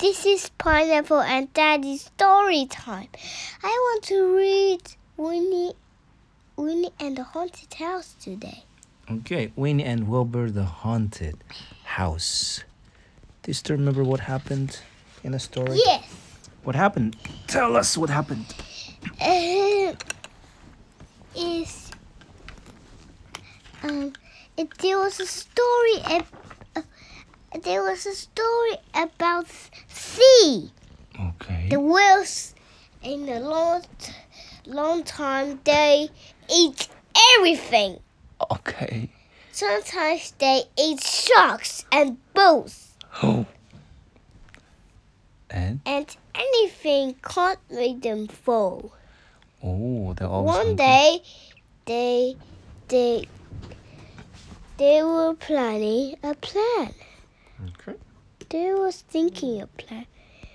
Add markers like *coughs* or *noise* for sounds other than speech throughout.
This is Pineapple and Daddy's story time. I want to read Winnie, Winnie and the Haunted House today. Okay, Winnie and Wilbur the Haunted House. Do you still remember what happened in the story? Yes. What happened? Tell us what happened. Uh, is um, it, there was a story. There was a story about sea. Okay. The whales in a long, long time they eat everything. Okay. Sometimes they eat sharks and boats, Oh. And and anything can't make them fall. oh, they're always One day, they they they were planning a plan. They was thinking a plan.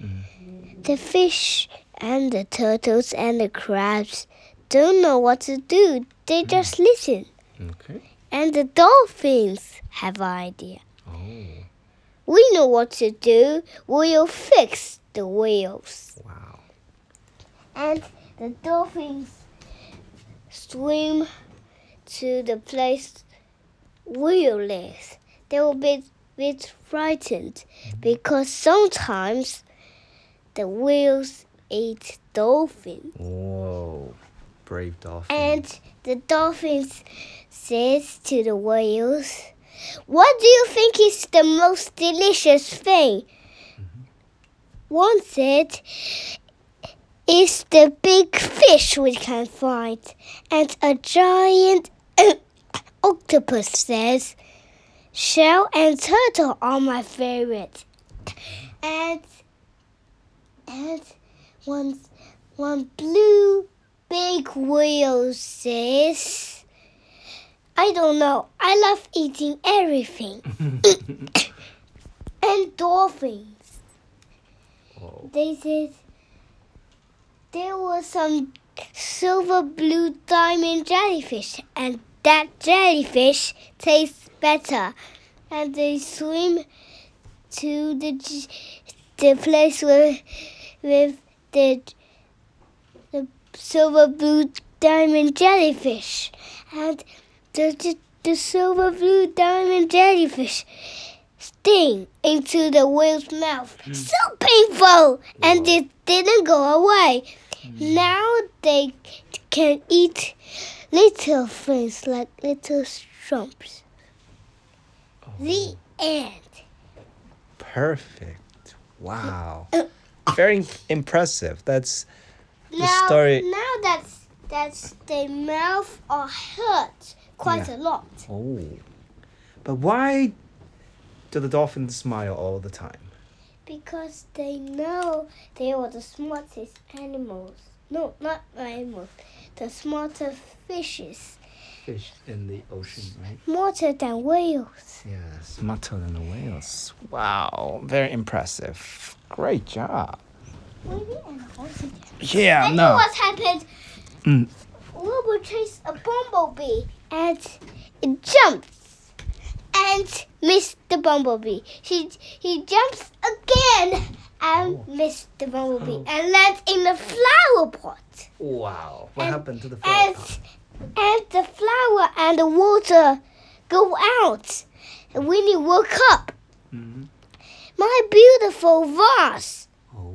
Mm-hmm. The fish and the turtles and the crabs don't know what to do. They mm-hmm. just listen. Okay. And the dolphins have an idea. Oh. We know what to do. We'll fix the whales. Wow. And the dolphins swim to the place whale lives. They will a bit, frightened because sometimes the whales eat dolphins. Whoa. Brave dolphin. And the dolphins says to the whales, What do you think is the most delicious thing? Mm-hmm. One said, It's the big fish we can find. And a giant *coughs* octopus says, Shell and turtle are my favorite. And and one one blue big whale says, I don't know. I love eating everything. *laughs* and dolphins. They said there was some silver blue diamond jellyfish, and that jellyfish tastes better. And they swim to the the place where with the the silver blue diamond jellyfish, and the the, the silver blue diamond jellyfish sting into the whale's mouth. Hmm. So painful, and it didn't go away. Hmm. Now they can eat little things like little shrimps. Oh. The end. Perfect. Wow. Uh, uh. Very impressive. That's now, story- now that's that's the mouth are hurt quite Yeah. a lot oh. But why do the dolphins smile all the time? because they know they are the smartest animals. No, not animals. The smartest fishes, Fish in the ocean, right? smarter than whales. Yes, smarter than the whales. Wow, very impressive. Great job. And. Yeah, know no. what happened. Mm. Wilbur chased a bumblebee and it jumps and missed the bumblebee. He he jumps again and Oh. the bumblebee and lands in the flower pot. Wow. What And- happened to the And flower? and the flower and the water go out. And Winnie woke up. Mhm. My beautiful vase. Oh.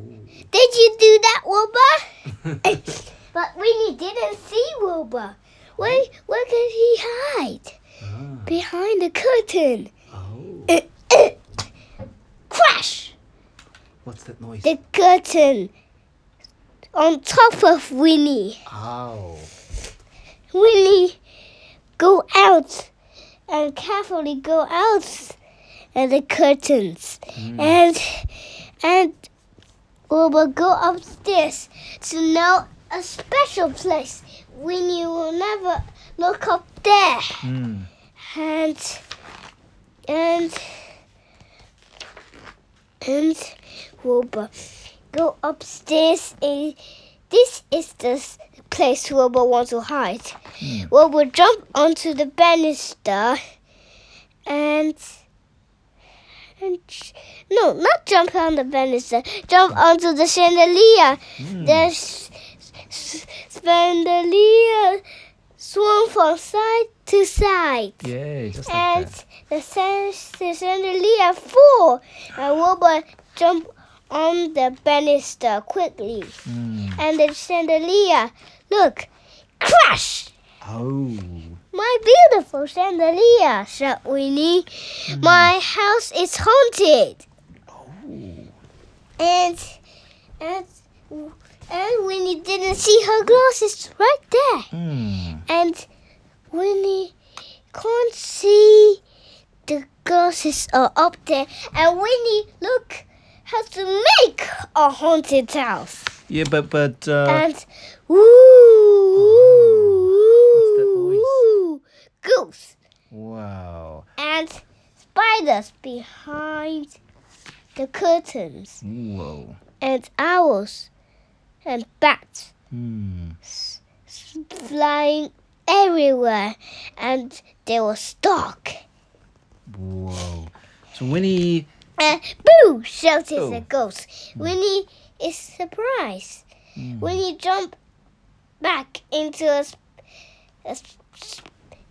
Did you do that, Wilbur? *laughs* *laughs* But Winnie didn't see Wilbur. Where, where could he hide? Ah, Behind the curtain. oh. *coughs* Crash! What's that noise? The curtain on top of Winnie. Ow. Winnie go out and carefully go out and the curtains Mm. and and Wilbur go upstairs to know a special place. Winnie will never look up there. Mm. and and and Wilbur go upstairs. And this is the place Wilbur wants to hide. Mm. Wilbur jump onto the banister and and No, not jump on the banister. Jump onto the chandelier. Hmm. The chandelier swung from side to side. Yay, just like and that. the, chandelier flew. And Wilbur jumped on the banister quickly. Mm. And the chandelier, look, crash! Oh. My beautiful chandelier, said Winnie. My house is haunted. Oh. And and and Winnie didn't see her glasses right there. Mm. And Winnie can't see the glasses are up there. And Winnie look how to make a haunted house. Yeah, but but uh, and that voice? goose wow. and spiders behind the curtains Whoa. and owls and bats Hmm. flying everywhere and they were stuck. Whoa. So Winnie. And boo! shouted Oh. the ghost. Winnie is surprised. Mm. Winnie jumped back into a, a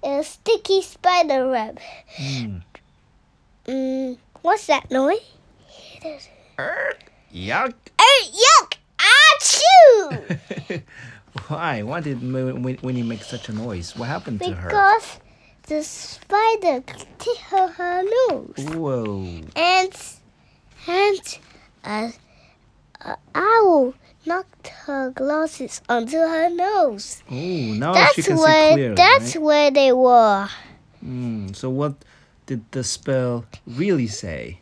a sticky spider web. Mm. Mm, what's that noise? Yuck. Oh, yuck! Achoo! *laughs* Why? Why did Win- Win- Winnie make such a noise? What happened to her? because the spider hit her, her nose. Whoa. And, and a, a owl knocked her glasses onto her nose. Oh, now that's she can where see clearly. that's right? where they were. Mm. So what did the spell really say?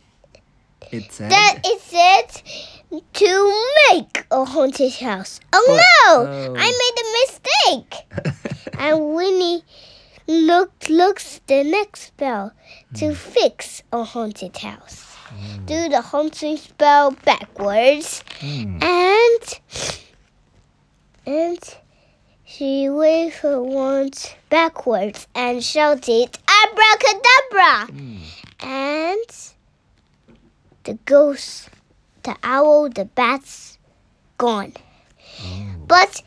It said. That it said to make a haunted house. Oh no! oh. I made a mistake. *laughs* and Winnie looked looks the next spell to hmm. fix a haunted house. Hmm. Do the haunting spell backwards Mm. and and she waved her wand backwards and shouted abracadabra hmm. and the ghost, the owl, the bats, gone. Oh. But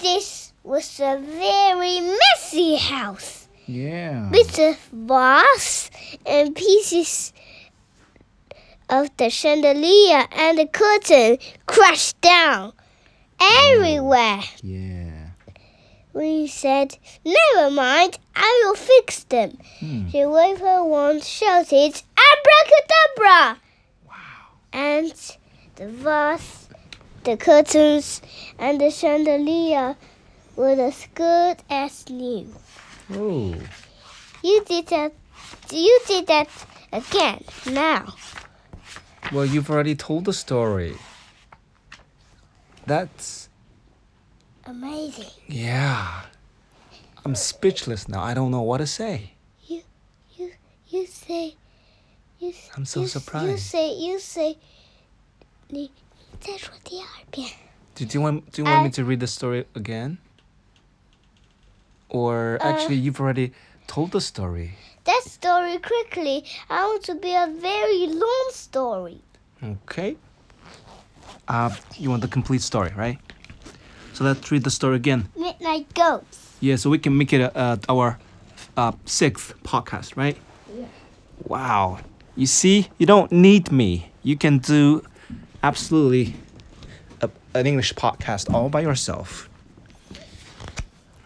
this was a very messy house Yeah. with a vase and pieces of the chandelier and the curtain crashed down everywhere. Yeah. We said, Never mind, I will fix them. Hmm. She waved her wand, shouted, Abracadabra! Wow. And the vase, the curtains, and the chandelier were as good as new. Oh. You did that. You did that again. Now, Well, you've already told the story. That's amazing. yeah. I'm speechless now. I don't know what to say. You, you, you say. You, I'm so you, You surprised. say. You say. 你再说第二遍。 Do, do you want do you want me Uh, to read the story again? Or Uh, actually you've already told the story. That story quickly. I want to be a very long story. Okay. Uh you want the complete story, right? So let's read the story again. Midnight Ghost. Yeah, so we can make it uh, our uh, sixth podcast, right? Yeah. Wow. You see, you don't need me. You can do absolutely a, an English podcast all by yourself.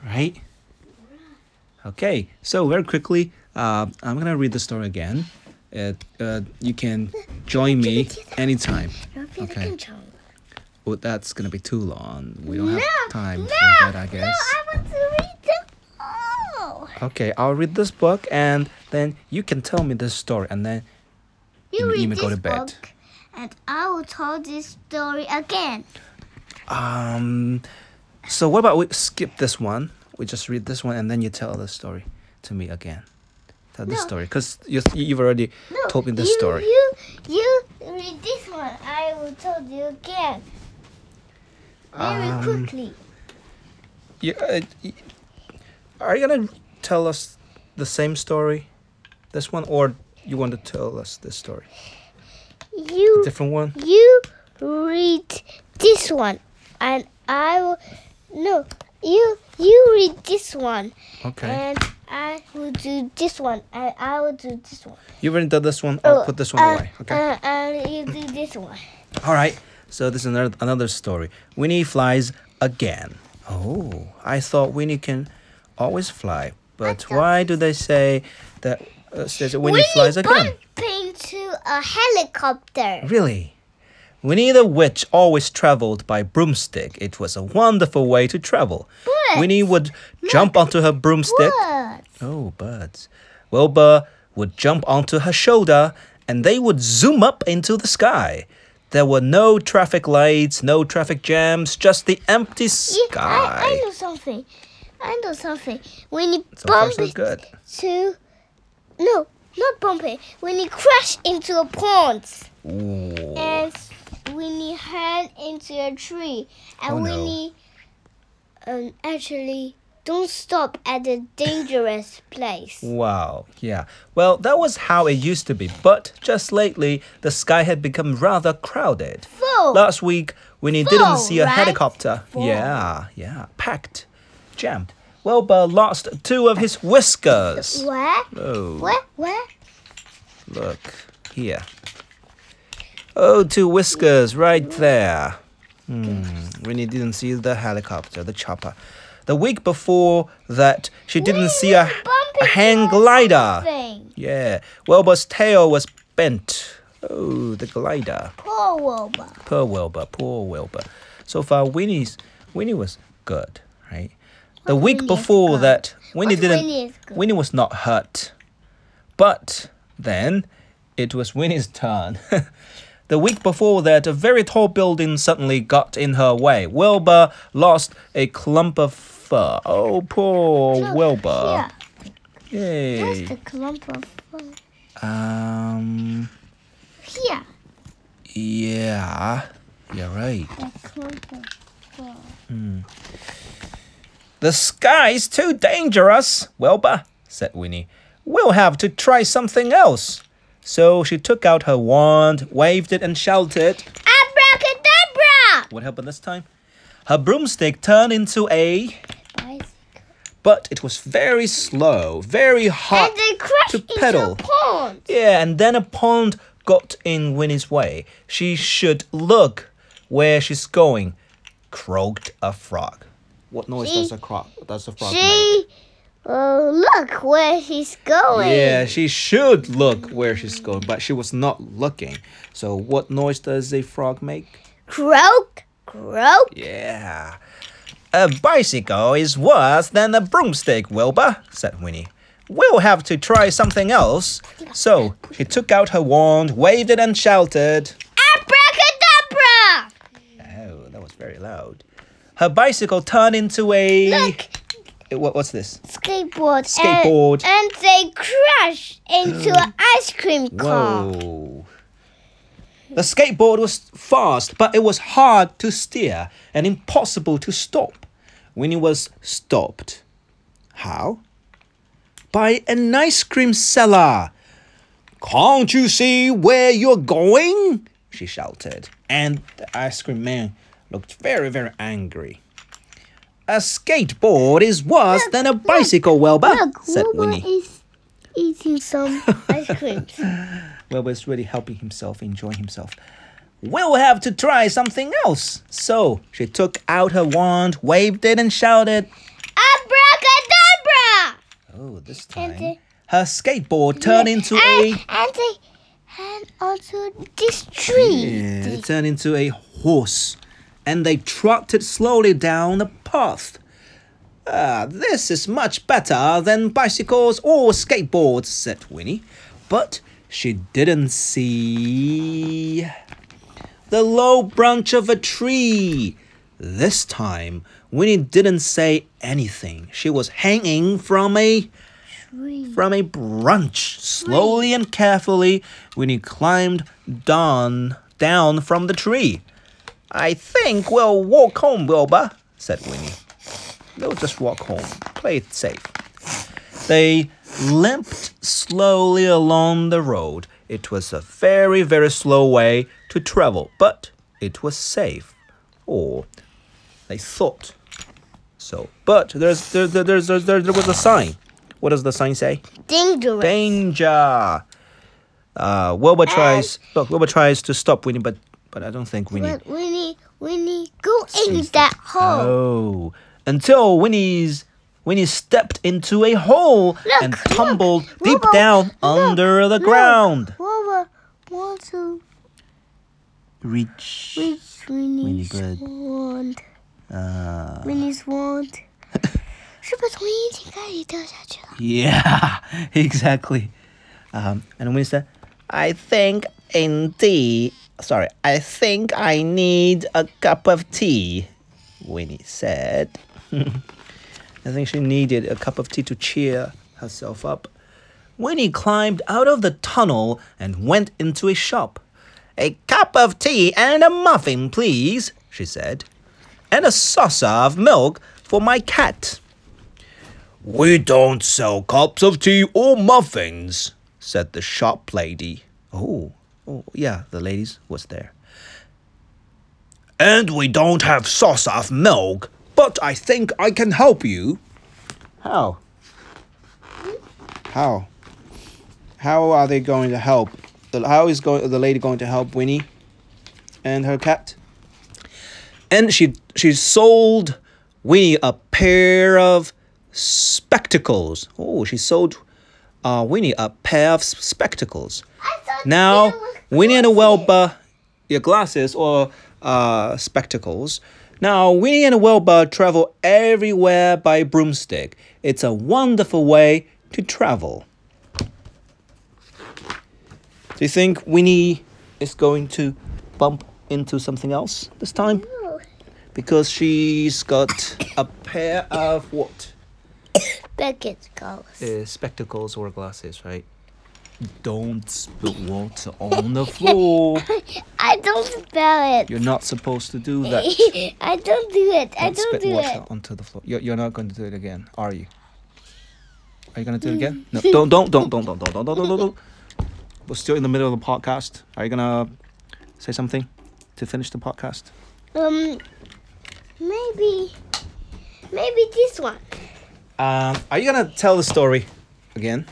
Right? Okay, so very quickly, uh, I'm gonna read the story again. Uh, uh, you can join me anytime. Okay. Well, that's gonna be too long. We don't have time no, for that, I No, guess. I want to read them all. Okay, I'll read this book and then you can tell me this story and then You Emma, this go to bed. book, and I will tell this story again. um so what about we skip this one? We just read this one and then you tell the story to me again. Tell the No. story cuz you you've already No, told me this you, story. You, you read this one. I will tell you again. Very Um, quickly. You, uh, are you going to tell us the same story? This one or you want to tell us this story? you Different one. you read this one, and I will no. You you read this one, Okay. and I will do this one, and I will do this one. You already done this one. I'll put this one uh, away. Okay. Uh, and you do this one. All right. So this is another another story. Winnie flies again. Oh, I thought Winnie can always fly, but why do they say that? Uh, says that Winnie flies again. bump into a helicopter. Really? Winnie the Witch always traveled by broomstick. It was a wonderful way to travel. Birds. Winnie would jump onto her broomstick. What? Oh, birds. Wilbur would jump onto her shoulder and they would zoom up into the sky. There were no traffic lights, no traffic jams, just the empty Yeah, sky. I, I know something. I know something. When you So bump so it good. to no, not bump it. When you crash into a pond Ooh. and you head into a tree and Oh, no. you um actually don't stop at a dangerous place. Wow, yeah. Well, that was how it used to be, but just lately, the sky had become rather crowded. Full. Last week, Winnie you didn't see a right? helicopter, Full. yeah, yeah, packed, jammed. Wilbur lost two of his whiskers. Where? Oh, Where? Where? look here. Oh, two whiskers right there. Hmm. When you didn't see the helicopter, the chopper. The week before that, she didn't see a, a hang glider. Yeah, Wilbur's tail was bent. Oh, the glider. Poor Wilbur. Poor Wilbur, poor Wilbur. So far, Winnie's Winnie was good, right? The week Winnie before that, Winnie didn't. Winnie? Winnie was not hurt, but then it was Winnie's turn. *laughs* the week before that, a very tall building suddenly got in her way. Wilbur lost a clump of fur. Oh, poor Look, Wilbur. Here. Where's Yay. the clump of fur? Um. Here. Yeah, you're right. The clump of fur. The sky's too dangerous, Wilbur, said Winnie. We'll have to try something else. So she took out her wand, waved it, and shouted. Abracadabra! What happened this time? Her broomstick turned into a. Bicycle. But it was very slow, very hard And they crashed to pedal. Yeah, and then a pond got in Winnie's way. She should look where she's going, croaked a frog. What noise She- does a frog does a frog make? Uh, look where she's going. Yeah, she should look where she's going, but she was not looking. So, what noise does a frog make? Croak, croak. Yeah. A bicycle is worse than a broomstick, Wilbur, said Winnie. We'll have to try something else. So, she took out her wand, waved it, and shouted. Abracadabra! Oh, that was very loud. Her bicycle turned into a. Look, What, what's this? skateboard. Skateboard. And, and they crashed into an *gasps* ice cream car. Whoa. The skateboard was fast, but it was hard to steer and impossible to stop. When it was stopped. How? By an ice cream seller. Can't you see where you're going? She shouted, and the ice cream man looked very, very angry. A skateboard is worse than a bicycle, Wilbur, Look, said Wilbur Winnie. is eating some ice cream. *laughs* Wilbur is really helping himself, enjoying himself. We'll have to try something else. So she took out her wand, waved it, and shouted. Abracadabra! Oh, this And time her skateboard turned into and, a. and they and onto this tree. Yeah, it turned into a horse, and they trotted slowly down the path. Ah, this is much better than bicycles or skateboards, said Winnie. But she didn't see the low branch of a tree. This time, Winnie didn't say anything. She was hanging from a Tree. from a branch. Slowly and carefully, Winnie climbed down down from the tree. I think we'll walk home, Wilbur, said Winnie. They'll just walk home. Play it safe. They limped slowly along the road. It was a very, very slow way to travel, but it was safe. Or they thought so. But there's there, there, there's, there, there, there was a sign. What does the sign say? Dangerous. Danger. Uh, Wilbur tries. Look, Wilbur tries to stop Winnie, but but I don't think Winnie. But Winnie, Winnie, go in sees that hole. Oh, until Winnie's Winnie stepped into a hole Look, and look, tumbled deep Wilbur, down look, under the look. ground. Wilbur want to Reach. reach Winnie's good. wand. Uh, Winnie's wand. *laughs* 是不是从引擎盖里掉下去了？ yeah, *laughs* exactly. Um, and Winnie said, "I think indeed. Sorry, I think I need a cup of tea." Winnie said. *laughs* I think she needed a cup of tea to cheer herself up. Winnie climbed out of the tunnel and went into a shop. A cup of tea and a muffin, please, she said. And a saucer of milk for my cat. We don't sell cups of tea or muffins, said the shop lady. Oh, oh, yeah, the ladies was there. And we don't have sauce of milk, but I think I can help you. How? How? How are they going to help? How is going the lady going to help Winnie and her cat? And she she sold Winnie a pair of spectacles. Oh, she sold uh, Winnie a pair of spectacles. Now, Winnie and. Wilbur, your glasses or uh, spectacles. Now, Winnie and Wilbur travel everywhere by broomstick. It's a wonderful way to travel. Do you think Winnie is going to bump into something else this time? No. Because she's got a pair of what? Beckett goes. Uh, spectacles or glasses, right? Don't spill water on the floor. *laughs* I don't spell it. You're not supposed to do that. *laughs* I don't do it. I Don't don't spit do water it. onto the floor. You're, you're not going to do it again, are you? Are you going to do it again? *laughs* No, don't, don't, don't, don't, don't, don't, don't, don't, don't, don't. We're still in the middle of the podcast. Are you going to say something to finish the podcast? Um, maybe, maybe this one. Um, are you going to tell the story again?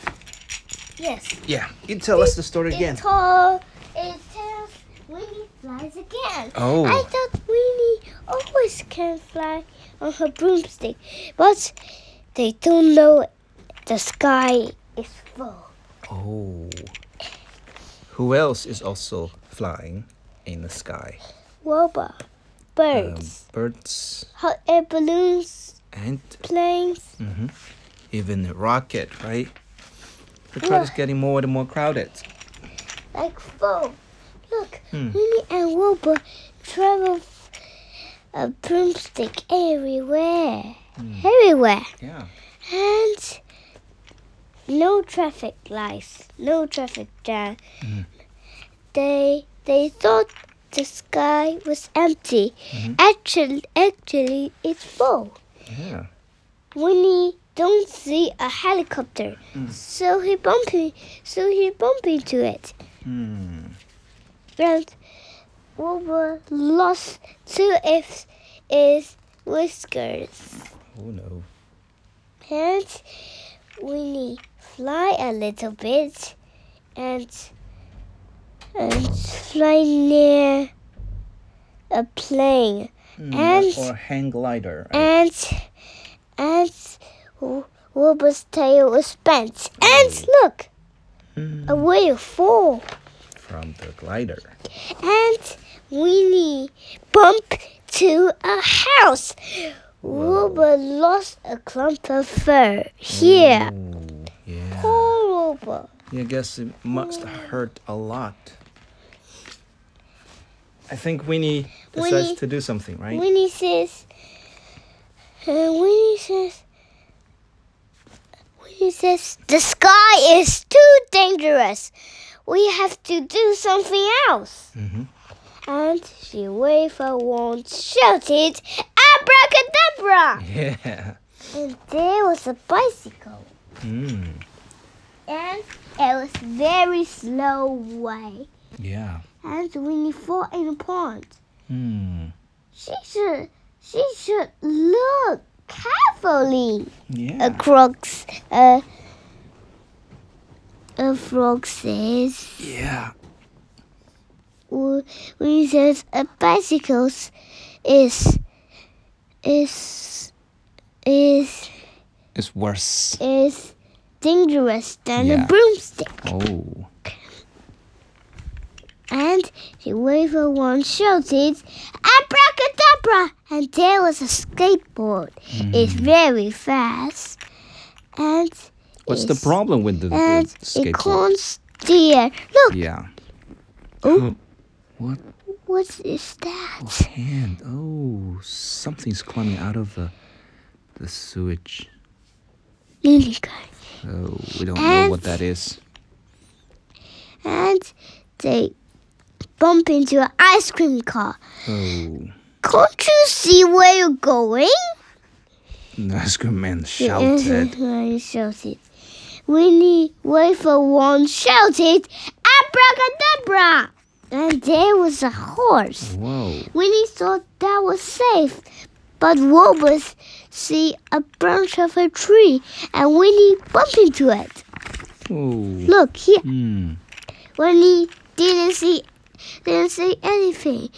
Yes. Yeah, you tell us the story again. It told, it tells Winnie flies again. Oh. I thought Winnie always can fly on her broomstick, but they don't know the sky is full. Oh. Who else is also flying in the sky? Wilbur, Um, birds, birds hot air balloons, and planes. even a rocket, right? The crowd is getting more and more crowded. like full. Look, Hmm. Winnie and Wilbur travel a broomstick everywhere. Hmm. Everywhere. Yeah. And no traffic lights, no traffic jam. Hmm. They they thought the sky was empty. Mm-hmm. Actually, actually, it's full. Yeah. Winnie don't see a helicopter, Hmm. so he bump in- so he bump into it. Hmm. And Wilbur lost two of his whiskers. Oh no. And Winnie fly a little bit and and fly near a plane Hmm, And- or hang glider. right? and and Wilbur's tail was bent. And look, Hmm, a waterfall. From the glider. And Winnie bumped to a house. Wilbur lost a clump of fur. Here. Ooh, yeah. Poor Wilbur. Yeah, I guess it must hurt a lot. I think Winnie decides Winnie- to do something, right? Winnie says, uh, Winnie says, Winnie says, the sky is too dangerous. We have to do something else. Mhm. And she waved her wand, shouted, Abracadabra! Yeah. And there was a bicycle. Mm. and it was very slow way. Yeah. And Winnie fall in a pond. Hmm. She should she should look carefully Yeah. across uh a frog says Yeah. when he says a bicycle is is is It's worse. is dangerous than Yeah. a broomstick. Oh. And she waved her wand, shouted, Abracadabra! And there was a skateboard. It's hmm. very fast. And What's the problem with the, the And it skateboard? can't steer. Look, Yeah. Oh. *gasps* What what is that? Oh, hand? Oh, something's climbing out of the the sewage. Lily guy. Oh, we don't know what that is. And they bump into an ice cream car. Oh, Can't you see where you're going? the ice cream man *laughs* shouted. *laughs* He shouted. Winnie a wand, shouted, Abracadabra! And there was a horse. Whoa. Winnie thought that was safe, but Wilbur see a branch of a tree, and Winnie bumped into it. Oh. Look here. Hmm. Winnie didn't see, didn't say anything.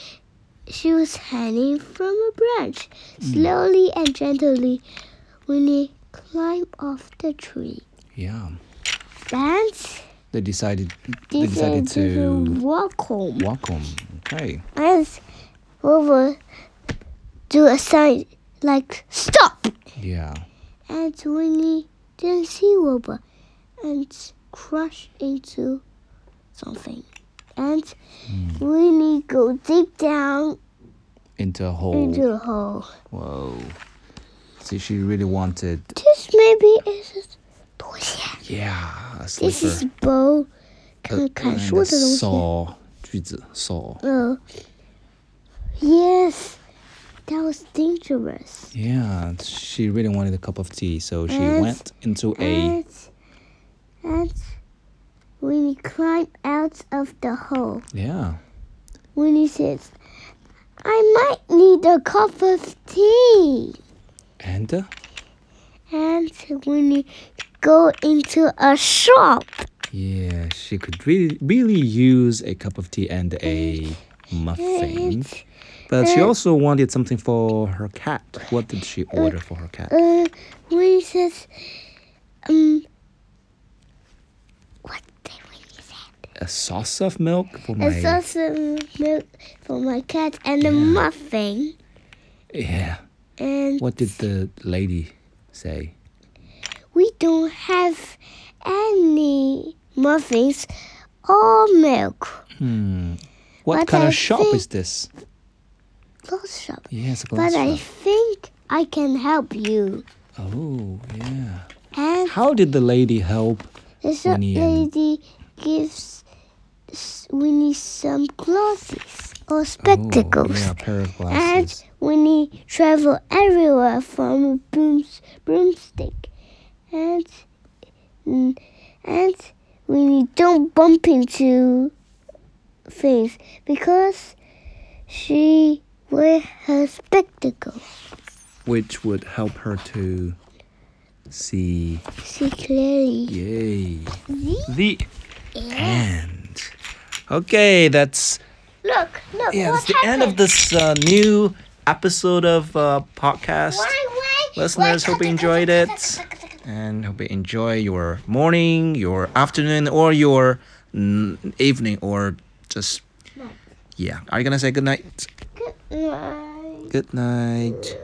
She was hanging from a branch. Hmm. Slowly and gently, Winnie climbed off the tree. Yeah. And They decided. They decided to walk home. walk home. Okay. And Wilbur do a sign like stop. Yeah. And Winnie didn't see Wilbur and crashed into something And Winnie go deep down Into a hole. into a hole. Whoa. See, she really wanted. This maybe is a 拖鞋. Yeah, a This is slipper. bow. Uh, 看看 and 说 a 的东西。 saw. 锯子 saw. Oh. Yes. That was dangerous. Yeah, she really wanted a cup of tea, so she And- went into a. And, and Winnie climbed out of the hole. Yeah. When he says, I might need a cup of tea. And uh, And when he go into a shop. yeah, she could really really use a cup of tea and a muffin. And, But she also wanted something for her cat. What did she order for her cat? uh, he says, um, what did Winnie say? A sauce of milk for my. A sauce of milk for my cat and a muffin. Yeah. And What did the lady say? we don't have any muffins or milk. Hmm. What But kind I of shop is this? Clothes shop. Yes, a clothes But I think I can help you. Oh, yeah. And How did the lady help? the shop lady gives s- need some glasses or spectacles. Oh, yeah, a pair of And we need travel everywhere from a brooms, broomstick. And and Winnie don't bump into things because she wear her spectacles. Which would help her to see. See clearly. Yay. See? The end. Okay, that's Look, look. yeah, what that's the end of happened? this uh, new episode of uh, podcast. Why, why, Listeners, why- hope you enjoyed it. and hope you enjoy your morning, your afternoon, or your mm, evening, or just yeah. Are you gonna say good night? Good night. Good night.